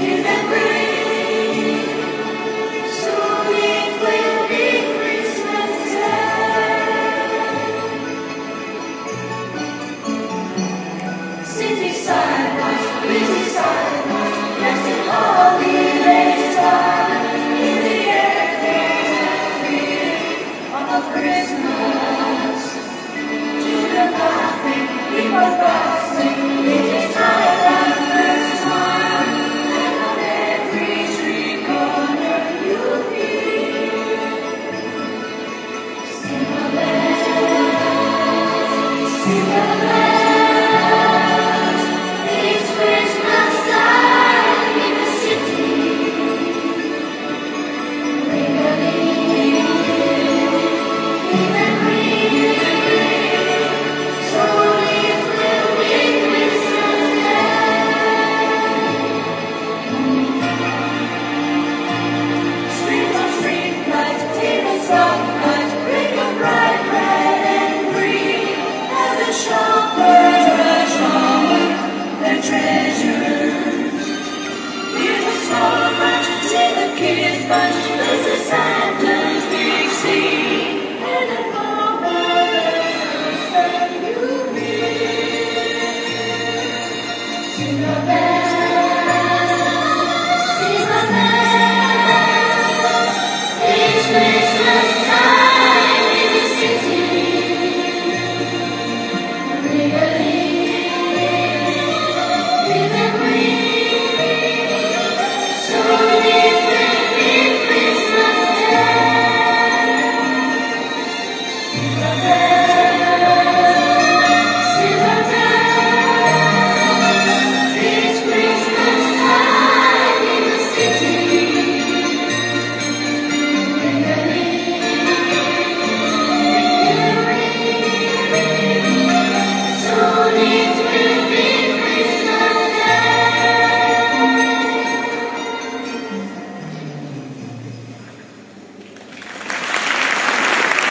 Amen.